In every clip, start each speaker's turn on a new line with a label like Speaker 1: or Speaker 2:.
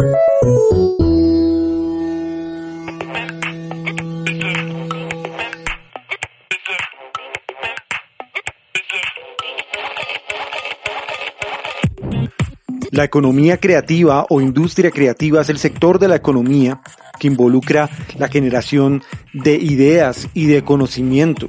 Speaker 1: La economía creativa o industria creativa es el sector de la economía que involucra la generación de ideas y de conocimiento.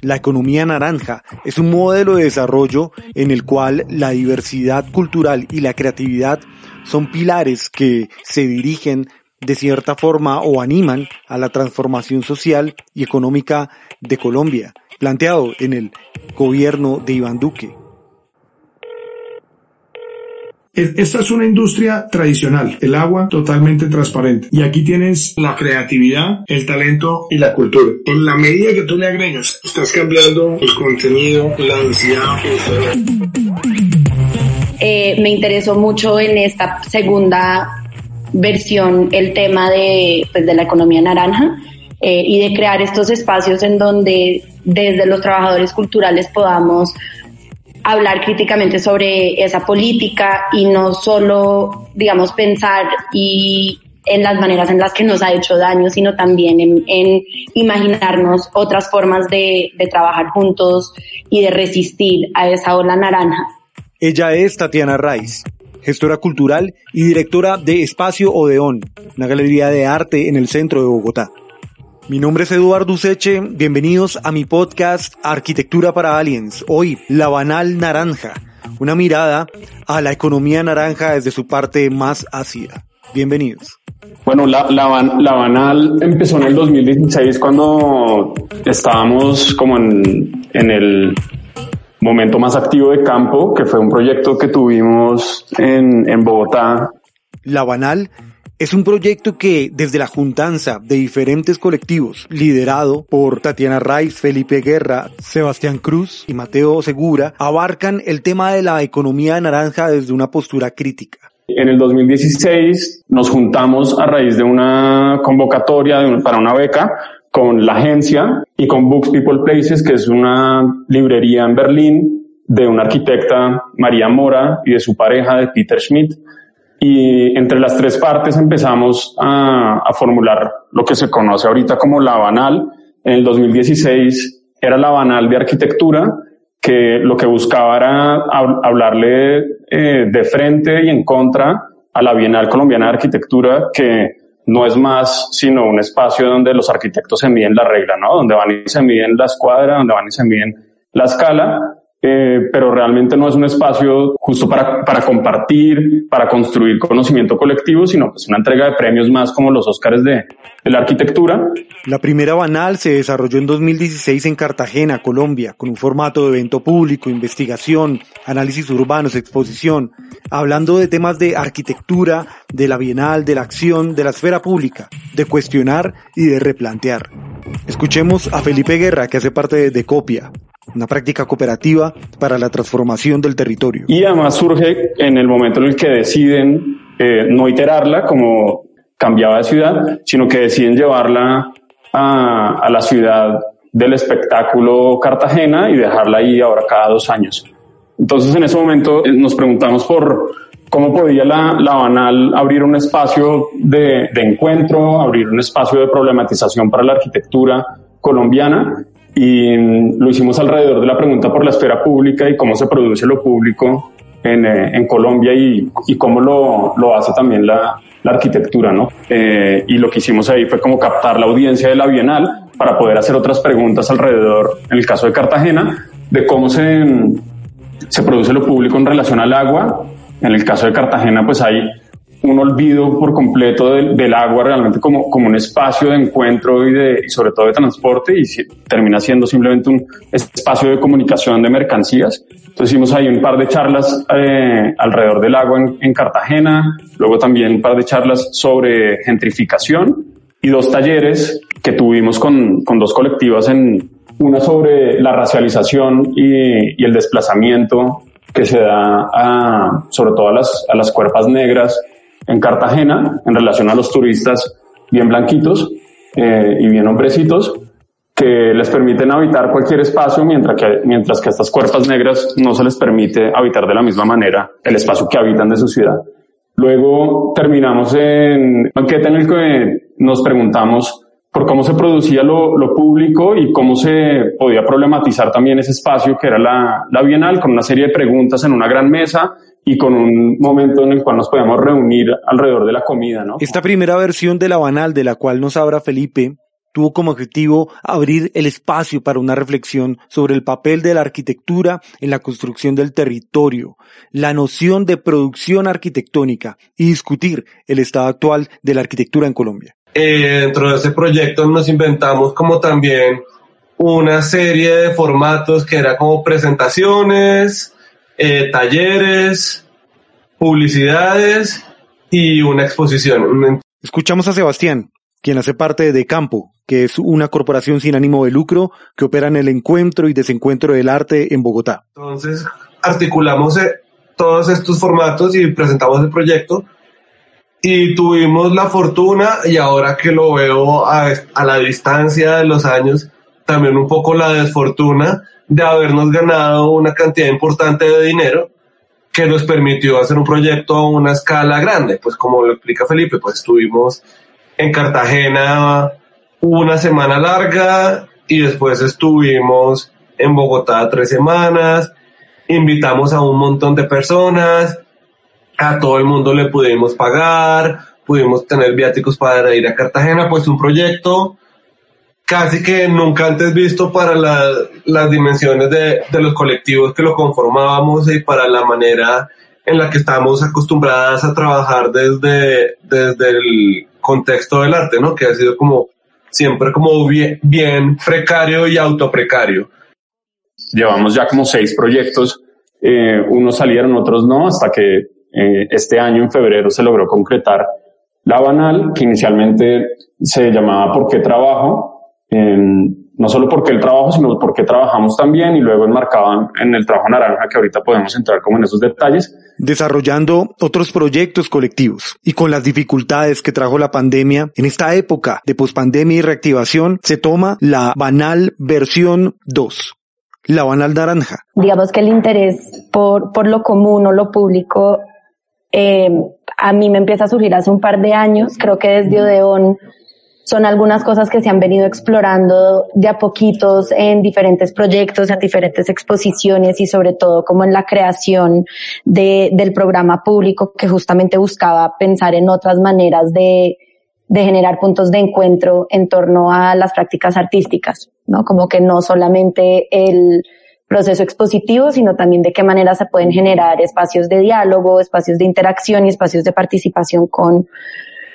Speaker 1: La economía naranja es un modelo de desarrollo en el cual la diversidad cultural y la creatividad son pilares que se dirigen de cierta forma o animan a la transformación social y económica de Colombia, planteado en el gobierno de Iván Duque.
Speaker 2: Esta es una industria tradicional, el agua totalmente transparente. Y aquí tienes la creatividad, el talento y la cultura. En la medida que tú le agregas, estás cambiando el contenido, la densidad.
Speaker 3: Eh, me interesó mucho en esta segunda versión el tema de, pues, de la economía naranja eh, y de crear estos espacios en donde desde los trabajadores culturales podamos hablar críticamente sobre esa política y no solo, digamos, pensar y en las maneras en las que nos ha hecho daño, sino también en, imaginarnos otras formas de, de trabajar juntos y de resistir a esa ola naranja.
Speaker 1: Ella es Tatiana Raiz, gestora cultural y directora de Espacio Odeón, una galería de arte en el centro de Bogotá. Mi nombre es Eduardo Useche, bienvenidos a mi podcast Arquitectura para Aliens. Hoy, La Banal Naranja, una mirada a la economía naranja desde su parte más ácida. Bienvenidos.
Speaker 4: Bueno, la, la, Banal empezó en el 2016 cuando estábamos como en, en el momento más activo de campo, que fue un proyecto que tuvimos en, en Bogotá.
Speaker 1: La Banal es un proyecto que desde la juntanza de diferentes colectivos, liderado por Tatiana Raiz, Felipe Guerra, Sebastián Cruz y Mateo Segura, abarcan el tema de la economía naranja desde una postura crítica.
Speaker 4: En el 2016 nos juntamos a raíz de una convocatoria para una beca con la agencia y con Books People Places, que es una librería en Berlín de una arquitecta, María Mora, y de su pareja, de Peter Schmidt y entre las tres partes empezamos a, formular lo que se conoce ahorita como la banal. En el 2016 era la banal de arquitectura, que lo que buscaba era hablarle eh, de frente y en contra a la Bienal Colombiana de Arquitectura, que no es más sino un espacio donde los arquitectos se miden la regla, ¿no? Donde van y se miden la escuadra, donde van y se miden la escala, eh, pero realmente no es un espacio justo para, para compartir, para construir conocimiento colectivo, sino pues una entrega de premios más como los Óscares de, de la arquitectura.
Speaker 1: La primera Banal se desarrolló en 2016 en Cartagena, Colombia, con un formato de evento público, investigación, análisis urbanos, exposición, hablando de temas de arquitectura, de la bienal, de la acción, de la esfera pública, de cuestionar y de replantear. Escuchemos a Felipe Guerra, que hace parte de Decopia, una práctica cooperativa para la transformación del territorio.
Speaker 4: Y además surge en el momento en el que deciden eh, no iterarla como cambiaba de ciudad, sino que deciden llevarla a, a, la ciudad del espectáculo Cartagena y dejarla ahí ahora cada dos años. Entonces en ese momento eh, nos preguntamos por cómo podía la, la Banal abrir un espacio de, de encuentro, abrir un espacio de problematización para la arquitectura colombiana y lo hicimos alrededor de la pregunta por la esfera pública y cómo se produce lo público en, eh, en Colombia y, y, cómo lo, lo hace también la, la arquitectura, ¿no? Eh, y lo que hicimos ahí fue como captar la audiencia de la Bienal para poder hacer otras preguntas alrededor, en el caso de Cartagena, de cómo se, se produce lo público en relación al agua. En el caso de Cartagena, pues hay un olvido por completo del, del, agua realmente como, como un espacio de encuentro y, de, y sobre todo de transporte y si, termina siendo simplemente un espacio de comunicación de mercancías. Entonces hicimos ahí un par de charlas eh, alrededor del agua en, en, Cartagena, luego también un par de charlas sobre gentrificación y dos talleres que tuvimos con, con dos colectivas en una sobre la racialización y, y el desplazamiento que se da a, sobre todo a las, a las cuerpas negras en Cartagena en relación a los turistas bien blanquitos eh, y bien hombrecitos que les permiten habitar cualquier espacio mientras que, mientras que a estas cuerpas negras no se les permite habitar de la misma manera el espacio que habitan de su ciudad. Luego terminamos en banquete en el que nos preguntamos por cómo se producía lo, lo, público y cómo se podía problematizar también ese espacio que era la, la Bienal, con una serie de preguntas en una gran mesa y con un momento en el cual nos podíamos reunir alrededor de la comida, ¿no?
Speaker 1: Esta primera versión de la Banal, de la cual nos habla Felipe, tuvo como objetivo abrir el espacio para una reflexión sobre el papel de la arquitectura en la construcción del territorio, la noción de producción arquitectónica y discutir el estado actual de la arquitectura en Colombia.
Speaker 5: Eh, dentro de ese proyecto nos inventamos como también una serie de formatos que era como presentaciones, eh, talleres, publicidades y una exposición.
Speaker 1: Escuchamos a Sebastián, quien hace parte de Campo, que es una corporación sin ánimo de lucro que opera en el encuentro y desencuentro del arte en Bogotá.
Speaker 5: Entonces, articulamos eh, todos estos formatos y presentamos el proyecto y tuvimos la fortuna y ahora que lo veo a, a, la distancia de los años, también un poco la desfortuna de habernos ganado una cantidad importante de dinero que nos permitió hacer un proyecto a una escala grande. Pues como lo explica Felipe, pues estuvimos en Cartagena una semana larga y después estuvimos en Bogotá tres semanas, invitamos a un montón de personas, a todo el mundo le pudimos pagar, pudimos tener viáticos para ir a Cartagena, pues un proyecto casi que nunca antes visto para las dimensiones de, los colectivos que lo conformábamos y para la manera en la que estamos acostumbradas a trabajar desde, desde el contexto del arte, ¿no? Que ha sido como siempre como bien, bien precario y autoprecario.
Speaker 4: Llevamos ya como seis proyectos, eh, unos salieron, otros no, hasta que eh, este año en febrero se logró concretar la Banal, que inicialmente se llamaba ¿Por qué trabajo? no solo porque el trabajo, sino porque trabajamos también y luego enmarcaban en el trabajo naranja, que ahorita podemos entrar como en esos detalles.
Speaker 1: Desarrollando otros proyectos colectivos y con las dificultades que trajo la pandemia, en esta época de pospandemia y reactivación, se toma la banal versión 2. La banal naranja.
Speaker 3: Digamos que el interés por, por lo común o lo público eh, a mí me empieza a surgir hace un par de años. Creo que desde Odeón son algunas cosas que se han venido explorando de a poquitos en diferentes proyectos, en diferentes exposiciones y sobre todo como en la creación de, del programa público que justamente buscaba pensar en otras maneras de, de generar puntos de encuentro en torno a las prácticas artísticas, ¿no? Como que no solamente el proceso expositivo, sino también de qué manera se pueden generar espacios de diálogo, espacios de interacción y espacios de participación con,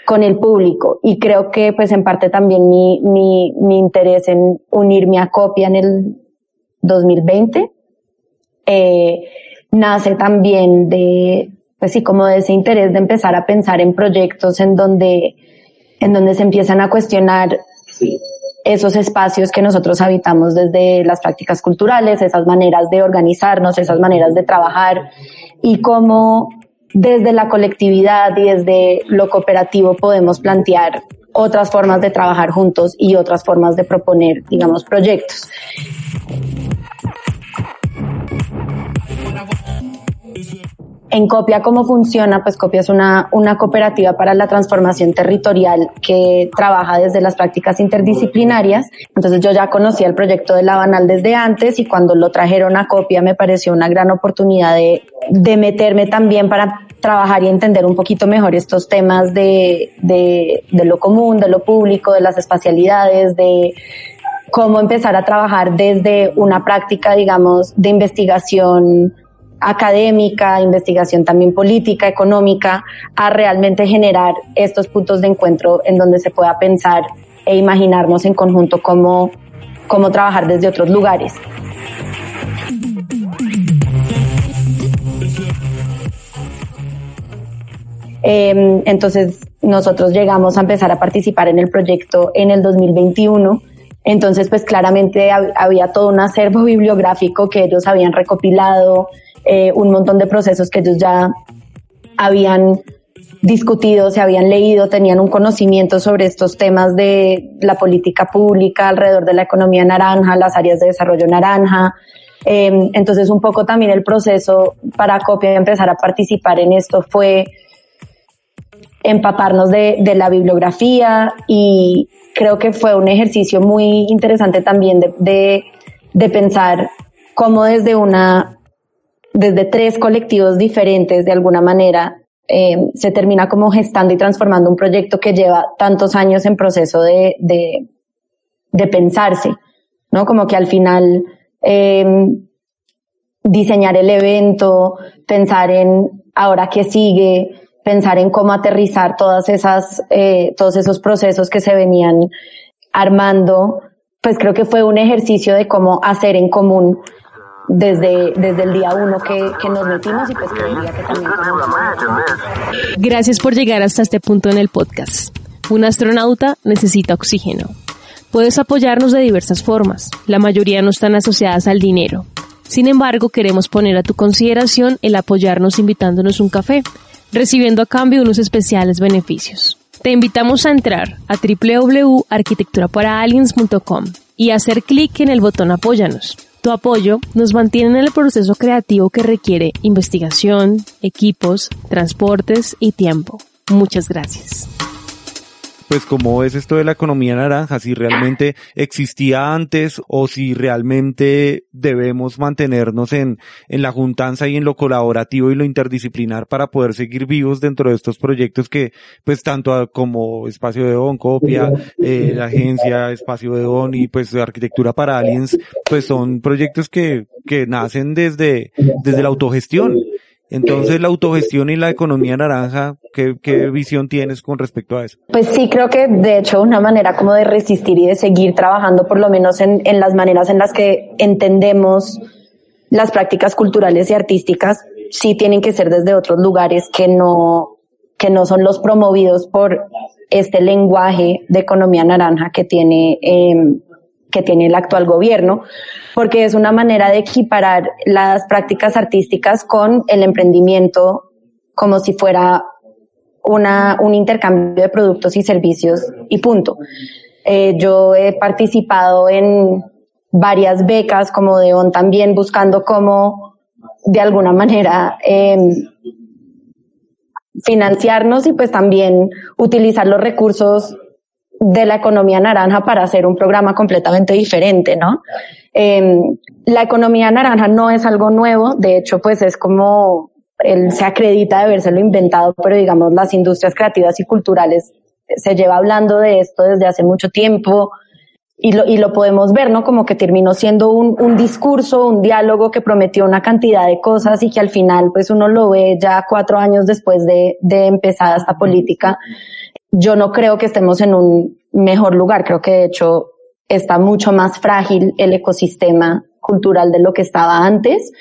Speaker 3: con el público. Y creo que pues en parte también mi, mi, mi interés en unirme a Copia en el 2020 eh, nace también de, pues sí, como de ese interés de empezar a pensar en proyectos en donde, en donde se empiezan a cuestionar esos espacios que nosotros habitamos desde las prácticas culturales, esas maneras de organizarnos, esas maneras de trabajar y cómo desde la colectividad y desde lo cooperativo podemos plantear otras formas de trabajar juntos y otras formas de proponer, digamos, proyectos. En Copia, ¿cómo funciona? Pues Copia es una, una cooperativa para la transformación territorial que trabaja desde las prácticas interdisciplinarias. Entonces yo ya conocía el proyecto de la Banal desde antes y cuando lo trajeron a Copia me pareció una gran oportunidad de, de meterme también para trabajar y entender un poquito mejor estos temas de, de, de lo común, de lo público, de las espacialidades, de cómo empezar a trabajar desde una práctica, digamos, de investigación académica, investigación también política, económica, a realmente generar estos puntos de encuentro en donde se pueda pensar e imaginarnos en conjunto cómo, cómo trabajar desde otros lugares. Em, entonces, nosotros llegamos a empezar a participar en el proyecto en el 2021. Entonces, pues claramente había todo un acervo bibliográfico que ellos habían recopilado, eh, un montón de procesos que ellos ya habían discutido, se habían leído, tenían un conocimiento sobre estos temas de la política pública alrededor de la economía naranja, las áreas de desarrollo naranja. Em, entonces un poco también el proceso para Copia empezar a participar en esto fue empaparnos de, la bibliografía y creo que fue un ejercicio muy interesante también de, de, de pensar cómo desde una, desde tres colectivos diferentes de alguna manera eh, se termina como gestando y transformando un proyecto que lleva tantos años en proceso de, de, de pensarse, ¿no? Como que al final eh, diseñar el evento, pensar en ahora qué sigue, pensar en cómo aterrizar todas esas, eh, todos esos procesos que se venían armando, pues creo que fue un ejercicio de cómo hacer en común desde, desde el día uno que, que nos metimos y pues creería que también...
Speaker 6: Gracias por llegar hasta este punto en el podcast. Un astronauta necesita oxígeno. Puedes apoyarnos de diversas formas. La mayoría no están asociadas al dinero. Sin embargo, queremos poner a tu consideración el apoyarnos invitándonos un café, recibiendo a cambio unos especiales beneficios. Te invitamos a entrar a www.arquitecturaparaaliens.com y hacer clic en el botón Apóyanos. Tu apoyo nos mantiene en el proceso creativo que requiere investigación, equipos, transportes y tiempo. Muchas gracias
Speaker 1: pues cómo es esto de la economía naranja, si realmente existía antes o si realmente debemos mantenernos en, en la juntanza y en lo colaborativo y lo interdisciplinar para poder seguir vivos dentro de estos proyectos que pues tanto como Espacio de Don, Copia, eh, la agencia Espacio de Don y pues Arquitectura para Aliens, pues son proyectos que, que nacen desde, desde la autogestión entonces, la autogestión y la economía naranja, ¿qué, ¿qué, visión tienes con respecto a eso?
Speaker 3: Pues sí, creo que de hecho una manera como de resistir y de seguir trabajando, por lo menos en, en las maneras en las que entendemos las prácticas culturales y artísticas, sí tienen que ser desde otros lugares que no, que no son los promovidos por este lenguaje de economía naranja que tiene eh, que tiene el actual gobierno, porque es una manera de equiparar las prácticas artísticas con el emprendimiento como si fuera una, un intercambio de productos y servicios y punto. Eh, yo he participado en varias becas como de ON también buscando cómo de alguna manera eh, financiarnos y pues también utilizar los recursos de la economía naranja para hacer un programa completamente diferente, ¿no? Eh, la economía naranja no es algo nuevo, de hecho, pues es como él se acredita de habérselo inventado, pero digamos las industrias creativas y culturales se lleva hablando de esto desde hace mucho tiempo y lo, y lo podemos ver, ¿no? Como que terminó siendo un, un discurso, un diálogo que prometió una cantidad de cosas y que al final pues uno lo ve ya cuatro años después de, de esta política yo no creo que estemos en un mejor lugar. Creo que de hecho está mucho más frágil el ecosistema cultural de lo que estaba antes.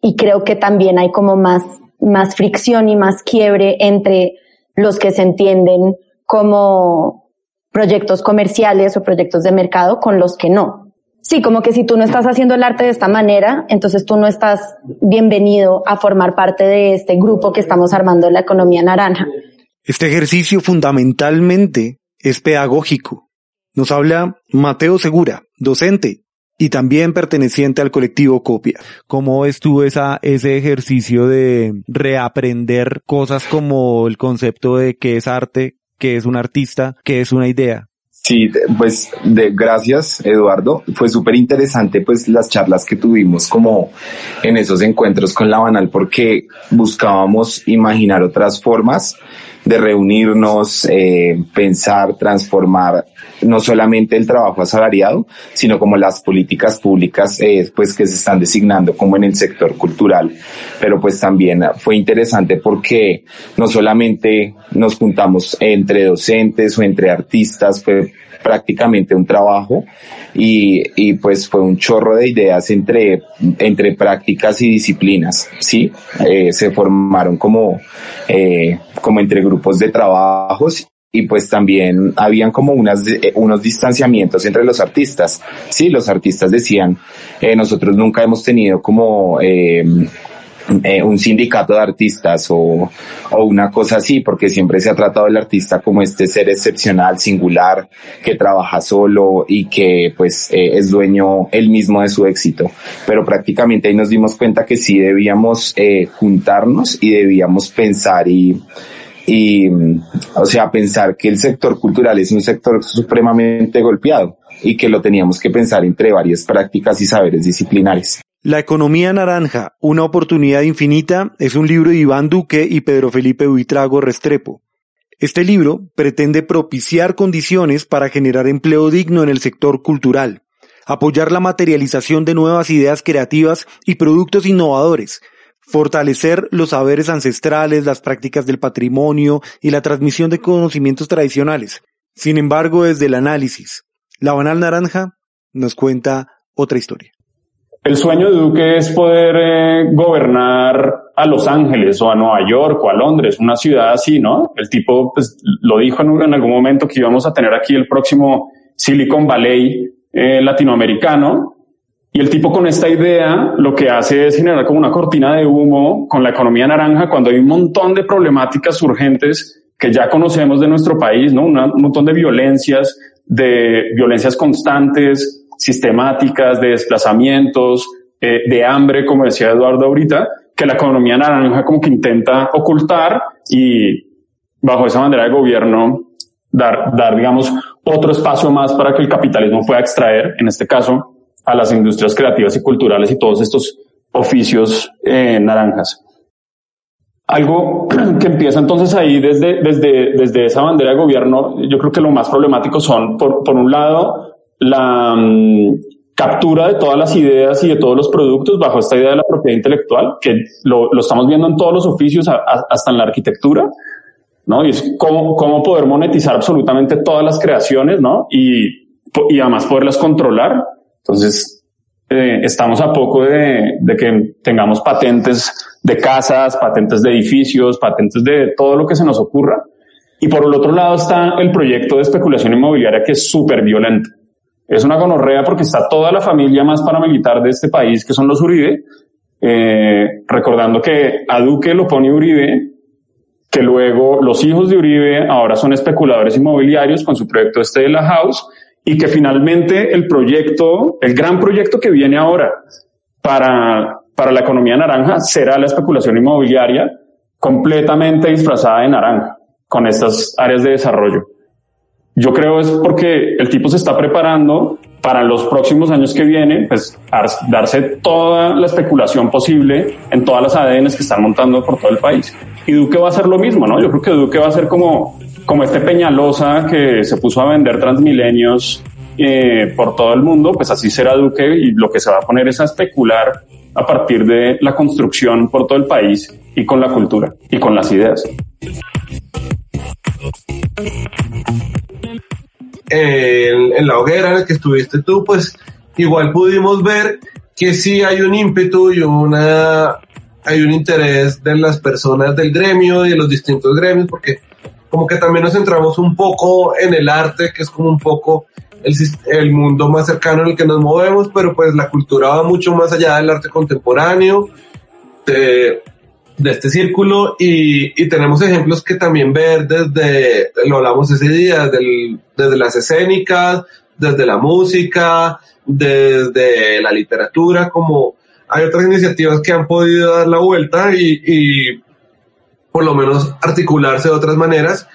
Speaker 3: Y creo que también hay como más, más fricción y más quiebre entre los que se entienden como proyectos comerciales o proyectos de mercado con los que no. Sí, como que si tú no estás haciendo el arte de esta manera, entonces tú no estás bienvenido a formar parte de este grupo que estamos armando en la economía naranja.
Speaker 1: Este ejercicio fundamentalmente es pedagógico. Nos habla Mateo Segura, docente y también perteneciente al colectivo Copia. ¿Cómo estuvo esa, ese ejercicio de reaprender cosas como el concepto de qué es arte, qué es un artista, qué es una idea?
Speaker 7: Sí, pues de, gracias Eduardo. Fue súper interesante pues las charlas que tuvimos como en esos encuentros con la Banal porque buscábamos imaginar otras formas de reunirnos, eh, pensar, transformar no solamente el trabajo asalariado, sino como las políticas públicas eh, pues que se están designando como en el sector cultural. Pero pues también fue interesante porque no solamente nos juntamos entre docentes o entre artistas, fue prácticamente un trabajo y, y pues fue un chorro de ideas entre, entre prácticas y disciplinas, ¿sí? Eh, se formaron como, eh, como entre grupos de trabajos y pues también habían como unas, eh, unos distanciamientos entre los artistas. Sí, los artistas decían, eh, nosotros nunca hemos tenido como eh, eh, un sindicato de artistas o, o una cosa así, porque siempre se ha tratado el artista como este ser excepcional, singular, que trabaja solo y que pues eh, es dueño él mismo de su éxito. Pero prácticamente ahí nos dimos cuenta que sí debíamos eh, juntarnos y debíamos pensar y y, o sea, pensar que el sector cultural es un sector supremamente golpeado y que lo teníamos que pensar entre varias prácticas y saberes disciplinares.
Speaker 1: La economía naranja, una oportunidad infinita, es un libro de Iván Duque y Pedro Felipe Buitrago Restrepo. Este libro pretende propiciar condiciones para generar empleo digno en el sector cultural, apoyar la materialización de nuevas ideas creativas y productos innovadores, fortalecer los saberes ancestrales, las prácticas del patrimonio y la transmisión de conocimientos tradicionales. Sin embargo, desde el análisis, la Banal Naranja nos cuenta otra historia.
Speaker 4: El sueño de Duque es poder eh, gobernar a Los Ángeles o a Nueva York o a Londres, una ciudad así, ¿no? El tipo pues, lo dijo en, algún momento que íbamos a tener aquí el próximo Silicon Valley eh, latinoamericano. Y el tipo con esta idea lo que hace es generar como una cortina de humo con la economía naranja cuando hay un montón de problemáticas urgentes que ya conocemos de nuestro país, ¿no? un montón de violencias, de violencias constantes, sistemáticas de desplazamientos, eh, de hambre, como decía Eduardo ahorita, que la economía naranja como que intenta ocultar y bajo esa manera de gobierno dar, dar, digamos, otro espacio más para que el capitalismo pueda extraer, en este caso, a las industrias creativas y culturales y todos estos oficios eh, naranjas. Algo que empieza entonces ahí desde, desde, desde esa bandera de gobierno, yo creo que lo más problemático son, por, por un lado, la mm, captura de todas las ideas y de todos los productos bajo esta idea de la propiedad intelectual, que lo, estamos viendo en todos los oficios, hasta en la arquitectura, ¿no? Y es cómo, cómo poder monetizar absolutamente todas las creaciones, ¿no? Y, y además poderlas controlar. Entonces, eh, estamos a poco de, de que tengamos patentes de casas, patentes de edificios, patentes de todo lo que se nos ocurra. Y por el otro lado está el proyecto de especulación inmobiliaria que es súper violento. Es una gonorrea porque está toda la familia más paramilitar de este país, que son los Uribe, eh, recordando que a Duque lo pone Uribe, que luego los hijos de Uribe ahora son especuladores inmobiliarios con su proyecto este de la House, y que finalmente el proyecto, el gran proyecto que viene ahora para, para la economía naranja será la especulación inmobiliaria completamente disfrazada de naranja con estas áreas de desarrollo. Yo creo es porque el tipo se está preparando para los próximos años que vienen, pues darse toda la especulación posible en todas las ADNs que están montando por todo el país. Y Duque va a hacer lo mismo, ¿no? Yo creo que Duque va a ser como, como este Peñalosa que se puso a vender transmilenios eh, por todo el mundo, pues así será Duque y lo que se va a poner es a especular a partir de la construcción por todo el país y con la cultura y con las ideas
Speaker 5: en, la hoguera en la que estuviste tú, pues igual pudimos ver que sí hay un ímpetu y una, hay un interés de las personas del gremio y de los distintos gremios, porque como que también nos centramos un poco en el arte, que es como un poco el, el mundo más cercano en el que nos movemos, pero pues la cultura va mucho más allá del arte contemporáneo. De, de este círculo y, y, tenemos ejemplos que también ver desde, lo hablamos ese día, desde, las escénicas, desde la música, desde la literatura, como hay otras iniciativas que han podido dar la vuelta y, y por lo menos articularse de otras maneras.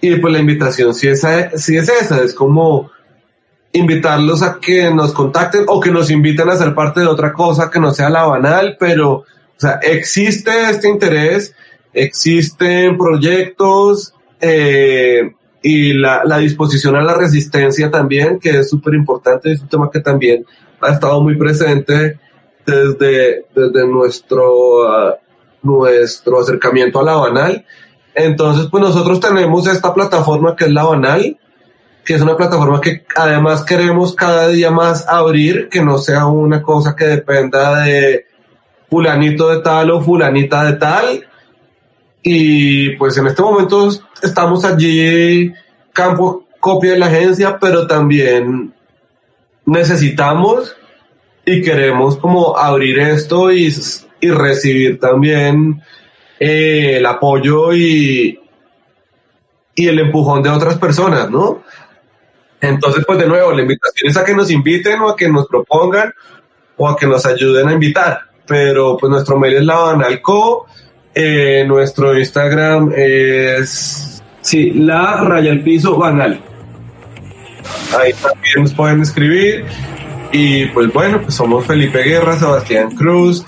Speaker 5: Y pues la invitación sí es, es esa, es como invitarlos a que nos contacten o que nos inviten a ser parte de otra cosa que no sea la banal, pero o sea, existe este interés, existen proyectos eh, y la, la, disposición a la resistencia también, que es súper importante, es un tema que también ha estado muy presente desde, desde nuestro, uh, nuestro acercamiento a la banal. Entonces, pues nosotros tenemos esta plataforma que es la banal, que es una plataforma que además queremos cada día más abrir, que no sea una cosa que dependa de fulanito de tal o fulanita de tal. Y pues en este momento estamos allí, campo copia de la agencia, pero también necesitamos y queremos como abrir esto y, y recibir también eh, el apoyo y, y el empujón de otras personas, ¿no? Entonces, pues de nuevo, la invitación es a que nos inviten o a que nos propongan o a que nos ayuden a invitar pero pues nuestro mail es labanalco Eh, nuestro Instagram es, sí, la raya al piso banal. Ahí también nos pueden escribir. Y pues bueno, pues somos Felipe Guerra, Sebastián Cruz,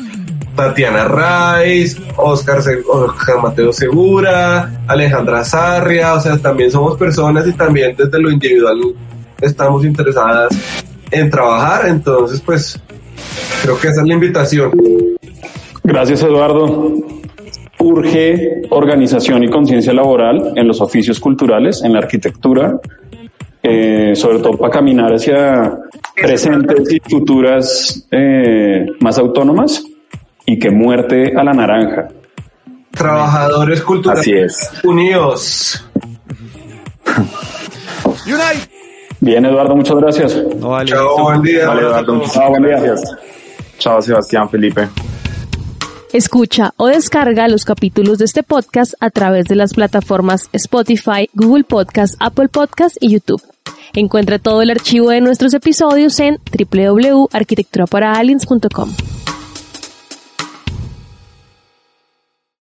Speaker 5: Tatiana Raiz, Oscar, Oscar Mateo Segura, Alejandra Sarria, o sea, también somos personas y también desde lo individual estamos interesadas en trabajar, entonces pues creo que esa es la invitación.
Speaker 4: Gracias Eduardo. Urge organización y conciencia laboral en los oficios culturales, en la arquitectura, eh, sobre todo para caminar hacia presentes y futuras eh, más autónomas y que muerte a la naranja.
Speaker 5: Trabajadores culturales unidos.
Speaker 4: Bien, Eduardo, muchas gracias.
Speaker 5: Chao, buen día.
Speaker 7: Vale, Eduardo,
Speaker 4: Chao, buen día.
Speaker 7: Chao, Sebastián, Felipe.
Speaker 6: Escucha o descarga los capítulos de este podcast a través de las plataformas Spotify, Google Podcast, Apple Podcast y YouTube. Encuentra todo el archivo de nuestros episodios en www.arquitecturaparaliens.com.